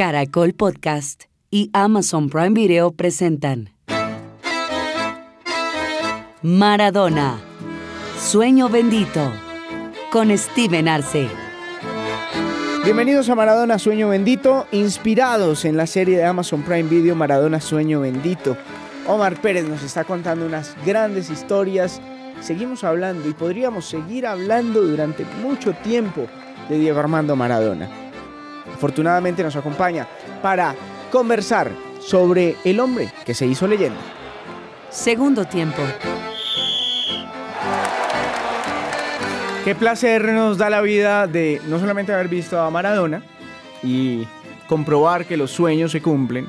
Caracol Podcast y Amazon Prime Video presentan Maradona, Sueño Bendito, con Steven Arce. Bienvenidos a Maradona Sueño Bendito, inspirados en la serie de Amazon Prime Video Maradona Sueño Bendito. Omar Pérez nos está contando unas grandes historias. Seguimos hablando y podríamos seguir hablando durante mucho tiempo de Diego Armando Maradona. Afortunadamente nos acompaña para conversar sobre el hombre que se hizo leyenda. Segundo tiempo. Qué placer nos da la vida de no solamente haber visto a Maradona y comprobar que los sueños se cumplen,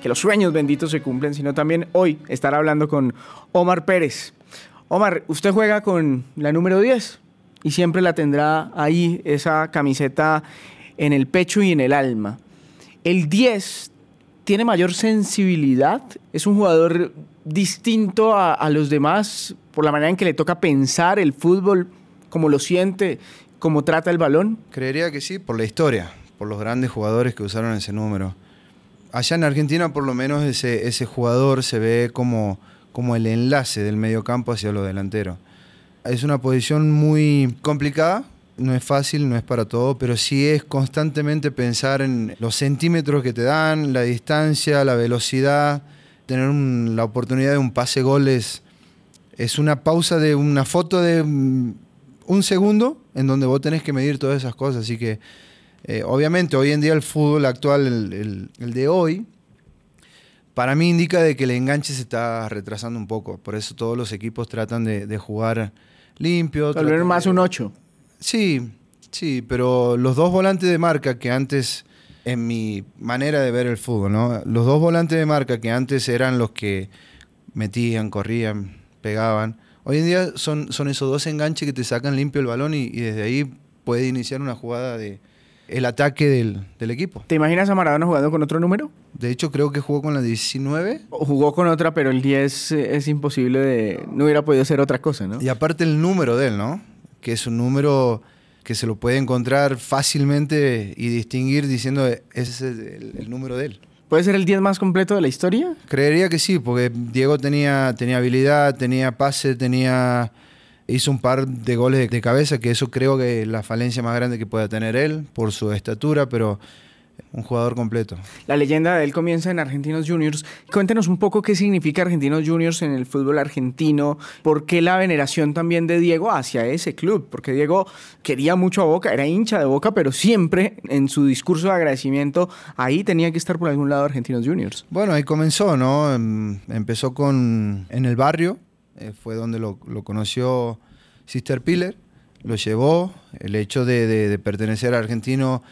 que los sueños benditos se cumplen, sino también hoy estar hablando con Omar Pérez. Omar, usted juega con la número 10 y siempre la tendrá ahí esa camiseta en el pecho y en el alma. El 10 tiene mayor sensibilidad, es un jugador distinto a, los demás por la manera en que le toca pensar el fútbol cómo lo siente, cómo trata el balón? Creería que sí, por la historia, por los grandes jugadores que usaron ese número. Allá en Argentina, por lo menos, ese, ese jugador se ve como, como el enlace del mediocampo hacia lo delantero. Es una posición muy complicada, no es fácil, no es para todo, pero sí es constantemente pensar en los centímetros que te dan, la distancia, la velocidad, tener la oportunidad de un pase gol es, una pausa de una foto de un segundo en donde vos tenés que medir todas esas cosas. Así que, eh, obviamente, hoy en día el fútbol actual, el, de hoy, para mí indica de que el enganche se está retrasando un poco. Por eso todos los equipos tratan de, jugar limpio. Tal vez más un 8. Sí, sí, pero los dos volantes de marca que antes, en mi manera de ver el fútbol, ¿no? Los dos volantes de marca que antes eran los que metían, corrían, pegaban Hoy en día son, son esos dos enganches que te sacan limpio el balón y, desde ahí puede iniciar una jugada de el ataque del, equipo. ¿Te imaginas a Maradona jugando con otro número? De hecho, creo que jugó con la 19. O jugó con otra, pero el 10 es imposible de... No hubiera podido ser otra cosa, ¿no? Y aparte el número de él, ¿no? Que es un número que se lo puede encontrar fácilmente y distinguir diciendo ese es el número de él. ¿Puede ser el 10 más completo de la historia? Creería que sí, porque Diego tenía, tenía habilidad, tenía pase, tenía hizo un par de goles de cabeza, que eso creo que es la falencia más grande que pueda tener él por su estatura, pero un jugador completo. La leyenda de él comienza en Argentinos Juniors. Cuéntenos un poco qué significa Argentinos Juniors en el fútbol argentino, por qué la veneración también de Diego hacia ese club, porque Diego quería mucho a Boca, era hincha de Boca, pero siempre en su discurso de agradecimiento ahí tenía que estar por algún lado Argentinos Juniors. Bueno, ahí comenzó, ¿no? Em, empezó con en el barrio, eh, fue donde lo, conoció Sister Piller, lo llevó, el hecho de, de pertenecer a Argentino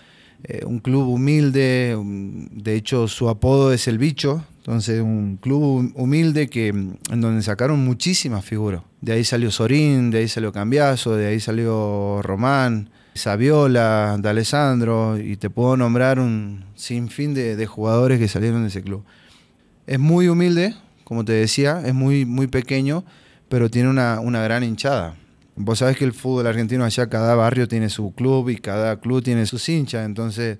eh, un club humilde, de hecho su apodo es el bicho, entonces un club humilde que, en donde sacaron muchísimas figuras. De ahí salió Sorín, de ahí salió Cambiaso, de ahí salió Román, Saviola, D'Alessandro, y te puedo nombrar un sinfín de, de jugadores que salieron de ese club. Es muy humilde, como te decía, es muy, muy pequeño, pero tiene una, una gran hinchada. Vos sabés que el fútbol argentino allá, cada barrio tiene su club y cada club tiene sus hinchas. Entonces,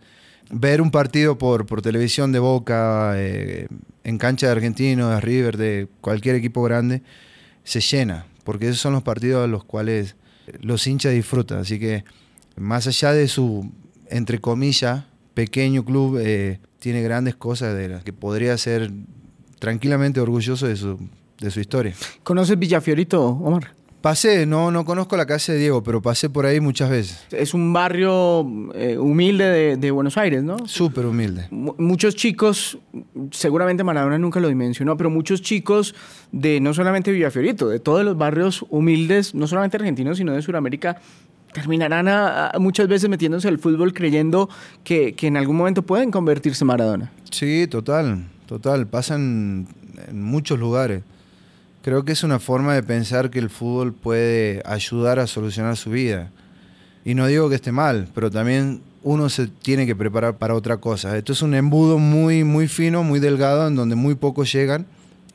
ver un partido por, por televisión de Boca, eh, en cancha de Argentino, de River, de cualquier equipo grande, se llena. Porque esos son los partidos a los cuales los hinchas disfrutan. Así que, más allá de su, entre comillas, pequeño club, eh, tiene grandes cosas de las que podría ser tranquilamente orgulloso de su, de su historia. ¿Conoces Villafiorito, Omar? Pasé, no, no conozco la casa de Diego, pero pasé por ahí muchas veces. Es un barrio eh, humilde de, Buenos Aires, ¿no? Súper humilde. muchos chicos, seguramente Maradona nunca lo dimensionó, pero muchos chicos de no solamente Villafiorito, de todos los barrios humildes, no solamente argentinos, sino de Sudamérica, terminarán muchas veces metiéndose al fútbol creyendo que, que en algún momento pueden convertirse en Maradona. Sí, total, total. Pasan en muchos lugares. Creo que es una forma de pensar que el fútbol puede ayudar a solucionar su vida. Y no digo que esté mal, pero también uno se tiene que preparar para otra cosa. Esto es un embudo muy, muy fino, muy delgado, en donde muy pocos llegan.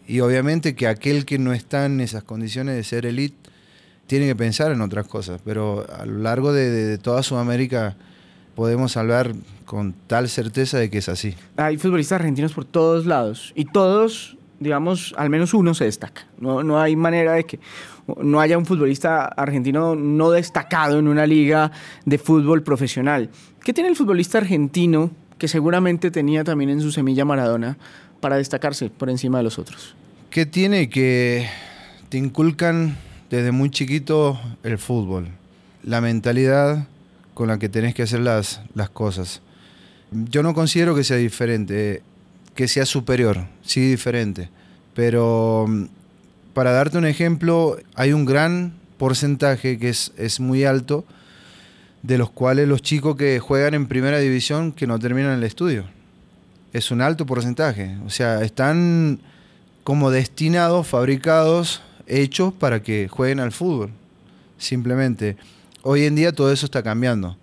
Y obviamente que aquel que no está en esas condiciones de ser elite tiene que pensar en otras cosas. Pero a lo largo de, toda Sudamérica podemos hablar con tal certeza de que es así. Hay futbolistas argentinos por todos lados y todos, digamos, al menos uno se destaca. No, no hay manera de que no haya un futbolista argentino no destacado en una liga de fútbol profesional. ¿Qué tiene el futbolista argentino que seguramente tenía también en su semilla Maradona para destacarse por encima de los otros? ¿Qué tiene que te inculcan desde muy chiquito el fútbol? La mentalidad con la que tenés que hacer las, las cosas. Yo no considero que sea diferente, que sea superior, sí diferente, pero mm, para darte un ejemplo, hay un gran porcentaje que es, es muy alto de los cuales los chicos que juegan en primera división que no terminan el estudio. Es un alto porcentaje. O sea, están como destinados, fabricados, hechos para que jueguen al fútbol. Simplemente. Hoy en día todo eso está cambiando.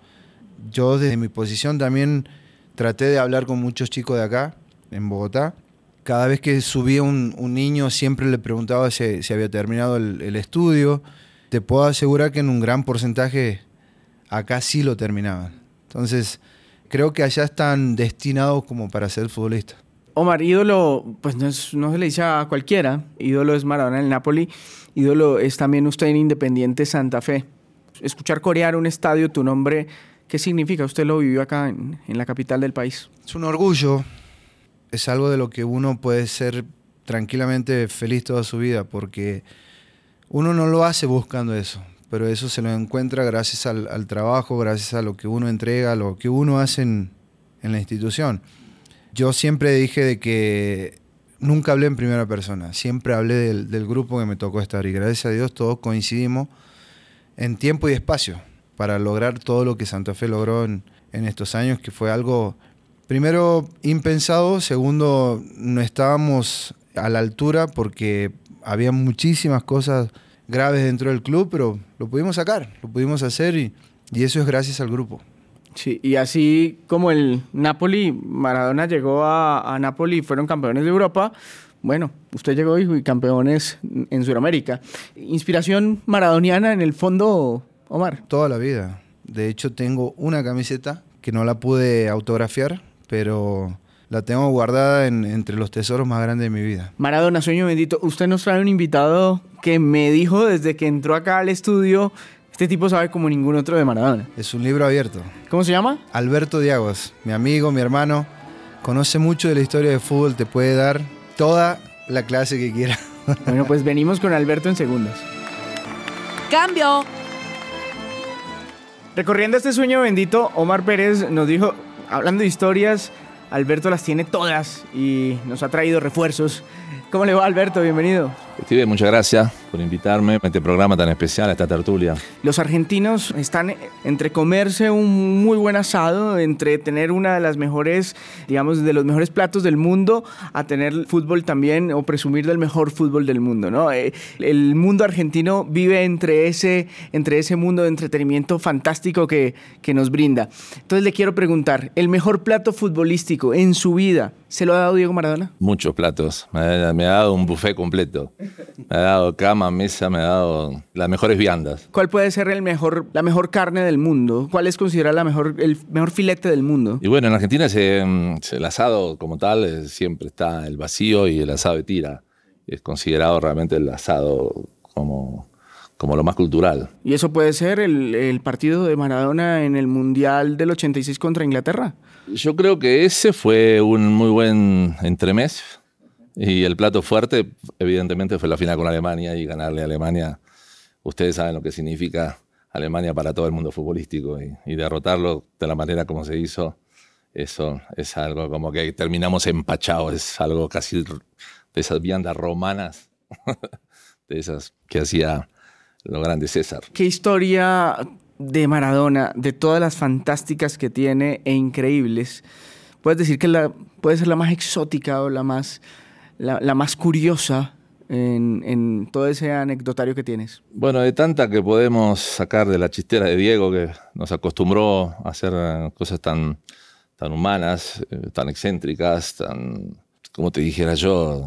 Yo desde mi posición también traté de hablar con muchos chicos de acá, en Bogotá, cada vez que subía un, niño siempre le preguntaba si, había terminado el, estudio. Te puedo asegurar que en un gran porcentaje acá sí lo terminaban. Entonces, creo que allá están destinados como para ser futbolistas. Omar, ídolo, pues no, no se le dice a cualquiera. Ídolo es Maradona en el Napoli. Ídolo es también usted en Independiente Santa Fe. Escuchar corear un estadio, tu nombre, ¿qué significa? Usted lo vivió acá en, en la capital del país. Es un orgullo es algo de lo que uno puede ser tranquilamente feliz toda su vida, porque uno no lo hace buscando eso, pero eso se lo encuentra gracias al, trabajo, gracias a lo que uno entrega, lo que uno hace en, la institución. Yo siempre dije de que nunca hablé en primera persona, siempre hablé del, grupo que me tocó estar y gracias a Dios todos coincidimos en tiempo y espacio para lograr todo lo que Santa Fe logró en estos años, que fue algo Primero, impensado. Segundo, no estábamos a la altura porque había muchísimas cosas graves dentro del club, pero lo pudimos sacar, lo pudimos hacer y, eso es gracias al grupo. Sí, y así como el Napoli, Maradona llegó a, a Napoli y fueron campeones de Europa, bueno, usted llegó y campeones en Sudamérica. ¿Inspiración maradoniana en el fondo, Omar? Toda la vida. De hecho, tengo una camiseta que no la pude autografiar, pero la tengo guardada entre los tesoros más grandes de mi vida. Maradona, sueño bendito, usted nos trae un invitado que me dijo desde que entró acá al estudio, este tipo sabe como ningún otro de Maradona. Es un libro abierto. ¿Cómo se llama? Alberto Diagos, mi amigo, mi hermano, conoce mucho de la historia de fútbol, te puede dar toda la clase que quiera. Bueno, pues venimos con Alberto en segundos. ¡Cambio! Recorriendo este sueño bendito, Omar Pérez nos dijo, hablando de historias, Alberto las tiene todas y nos ha traído refuerzos. ¿Cómo le va, Alberto? Bienvenido. Steve, muchas gracias por invitarme a este programa tan especial, a esta tertulia. Los argentinos están entre comerse un muy buen asado, entre tener una de las mejores, digamos, de los mejores platos del mundo, a tener fútbol también o presumir del mejor fútbol del mundo, ¿no? Eh, el mundo argentino vive entre ese, entre ese mundo de entretenimiento fantástico que, que nos brinda. Entonces le quiero preguntar, ¿el mejor plato futbolístico en su vida se lo ha dado Diego Maradona? Muchos platos. Me ha, me ha dado un buffet completo. Me ha dado cama, mesa, me ha dado las mejores viandas. ¿Cuál puede ser el mejor, la mejor carne del mundo? ¿Cuál es considerada la mejor, el mejor filete del mundo? Y bueno, en Argentina el asado como tal eh, siempre está el vacío y el asado de tira. Es considerado realmente el asado como, como lo más cultural. ¿Y eso puede ser el, el partido de Maradona en el Mundial del 86 contra Inglaterra? Yo creo que ese fue un muy buen entremés y el plato fuerte, evidentemente, fue la final con Alemania y ganarle a Alemania. Ustedes saben lo que significa Alemania para todo el mundo futbolístico y, derrotarlo de la manera como se hizo. Eso es algo como que terminamos empachados, es algo casi de esas viandas romanas, de esas que hacía lo grande César. ¿Qué historia de Maradona, de todas las fantásticas que tiene e increíbles, puedes decir que la, puede ser la más exótica o la más la, más curiosa en, todo ese anecdotario que tienes? Bueno, de tanta que podemos sacar de la chistera de Diego, que nos acostumbró a hacer cosas tan, tan humanas, eh, tan excéntricas, tan, como te dijera yo,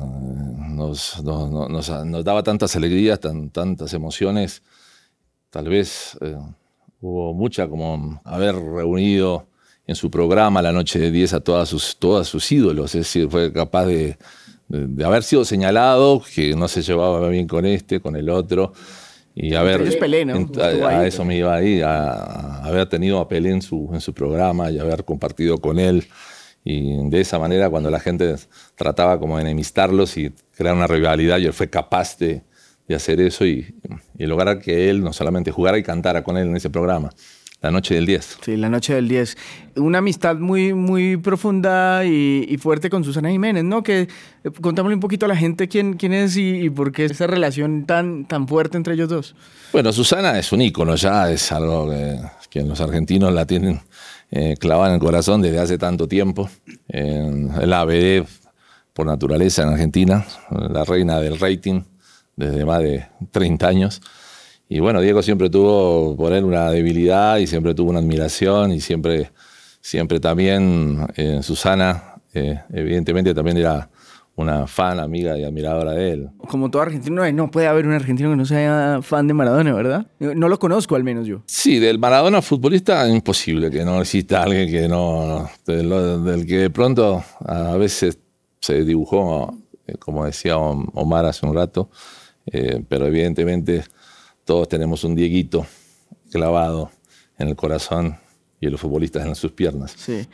nos, nos, daba tantas alegrías, tan, tantas emociones. Tal vez eh, hubo mucha como haber reunido en su programa La Noche de 10 a todas sus, todas sus ídolos, es decir, fue capaz de, de, haber sido señalado que no se llevaba bien con este, con el otro. Y haber, a, eso me iba ahí, a, haber tenido a Pelé en su, en su programa y haber compartido con él. Y de esa manera, cuando la gente trataba como de enemistarlos y crear una rivalidad, y él fue capaz de, de hacer eso y, y, lograr que él no solamente jugara y cantara con él en ese programa. La noche del 10. Sí, la noche del 10. Una amistad muy, muy profunda y, fuerte con Susana Jiménez, ¿no? Que eh, contámosle un poquito a la gente quién, quién es y, por qué esa relación tan, tan fuerte entre ellos dos. Bueno, Susana es un ícono ya, es algo que, los argentinos la tienen eh, clavada en el corazón desde hace tanto tiempo. En la ABD, por naturaleza en Argentina, la reina del rating desde más de 30 años. Y bueno, Diego siempre tuvo por él una debilidad y siempre tuvo una admiración y siempre, siempre también eh, Susana, eh, evidentemente también era una fan, amiga y admiradora de él. Como todo argentino, no puede haber un argentino que no sea fan de Maradona, ¿verdad? No lo conozco al menos yo. Sí, del Maradona futbolista imposible que no exista alguien que no, del, que de pronto a veces se dibujó, eh, como decía Omar hace un rato, pero evidentemente todos tenemos un Dieguito clavado en el corazón y los futbolistas en sus piernas. Sí.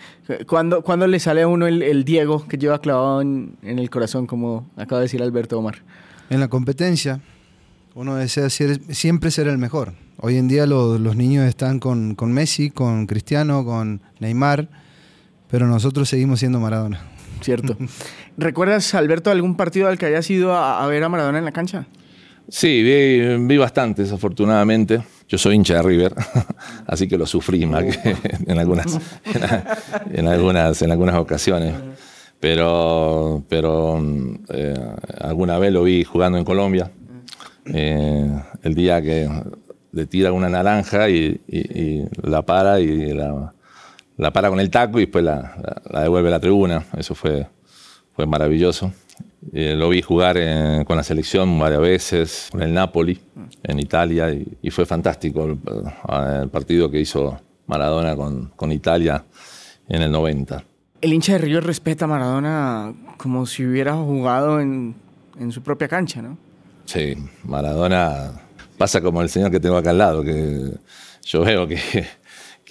¿Cuándo, le sale a uno el, Diego que lleva clavado en, el corazón, como acaba de decir Alberto Omar? En la competencia, uno desea siempre ser el mejor. Hoy en día los, niños están con, Messi, con Cristiano, con Neymar, pero nosotros seguimos siendo Maradona. Cierto. ¿Recuerdas, Alberto, algún partido al que hayas ido a ver a Maradona en la cancha? Sí, vi, vi bastantes, afortunadamente. Yo soy hincha de River, así que lo sufrí más que en algunas, en, algunas, en algunas ocasiones. Pero, pero eh, alguna vez lo vi jugando en Colombia. Eh, el día que le tira una naranja y, la para y la, para con el taco y después la, la, devuelve a la tribuna. Eso fue, fue maravilloso. Eh, lo vi jugar con la selección varias veces, con el Napoli en Italia, y, fue fantástico el, partido que hizo Maradona con, Italia en el 90. El hincha de River respeta a Maradona como si hubiera jugado en, en su propia cancha, ¿no? Sí, Maradona pasa como el señor que tengo acá al lado, que yo veo que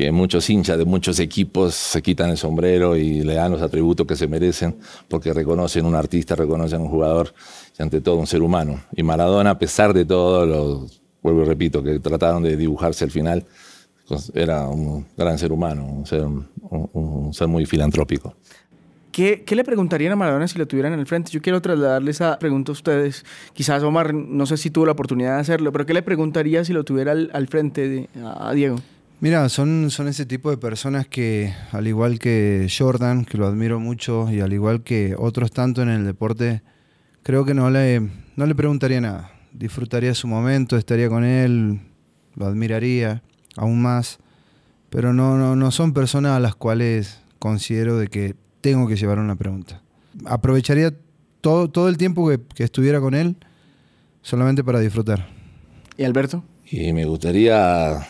que muchos hinchas de muchos equipos se quitan el sombrero y le dan los atributos que se merecen porque reconocen un artista, reconocen un jugador y ante todo un ser humano. Y Maradona, a pesar de todo, lo, vuelvo y repito, que trataron de dibujarse al final, era un gran ser humano, un ser, un, ser muy filantrópico. ¿Qué, ¿Qué, le preguntarían a Maradona si lo tuvieran en el frente? Yo quiero trasladarle esa pregunta a ustedes. Quizás Omar, no sé si tuvo la oportunidad de hacerlo, pero ¿qué le preguntaría si lo tuviera al, al frente de, a Diego? Mira, son, son ese tipo de personas que, al igual que Jordan, que lo admiro mucho, y al igual que otros tanto en el deporte, creo que no le, no le preguntaría nada. Disfrutaría su momento, estaría con él, lo admiraría aún más, pero no, no, no son personas a las cuales considero de que tengo que llevar una pregunta. Aprovecharía todo, todo el tiempo que, que estuviera con él solamente para disfrutar. ¿Y Alberto? Y me gustaría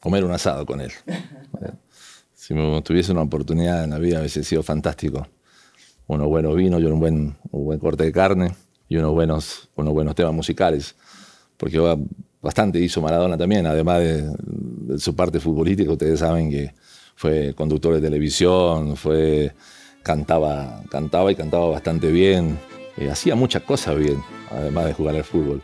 comer un asado con él. si me tuviese una oportunidad en la vida hubiese sido fantástico. Unos buenos vinos y un buen, un buen corte de carne y unos buenos, unos buenos temas musicales. Porque bastante hizo Maradona también, además de, su parte futbolística. Ustedes saben que fue conductor de televisión, fue, cantaba, cantaba y cantaba bastante bien. Eh, hacía muchas cosas bien, además de jugar al fútbol.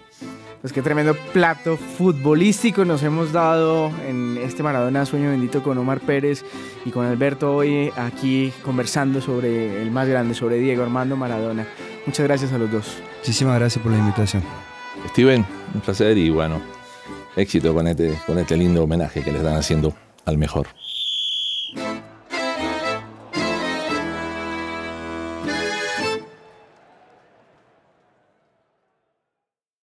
Pues qué tremendo plato futbolístico nos hemos dado en este Maradona Sueño Bendito con Omar Pérez y con Alberto hoy aquí conversando sobre el más grande, sobre Diego Armando Maradona. Muchas gracias a los dos. Muchísimas gracias por la invitación. Steven, un placer y bueno, éxito con este, con este lindo homenaje que le están haciendo al mejor.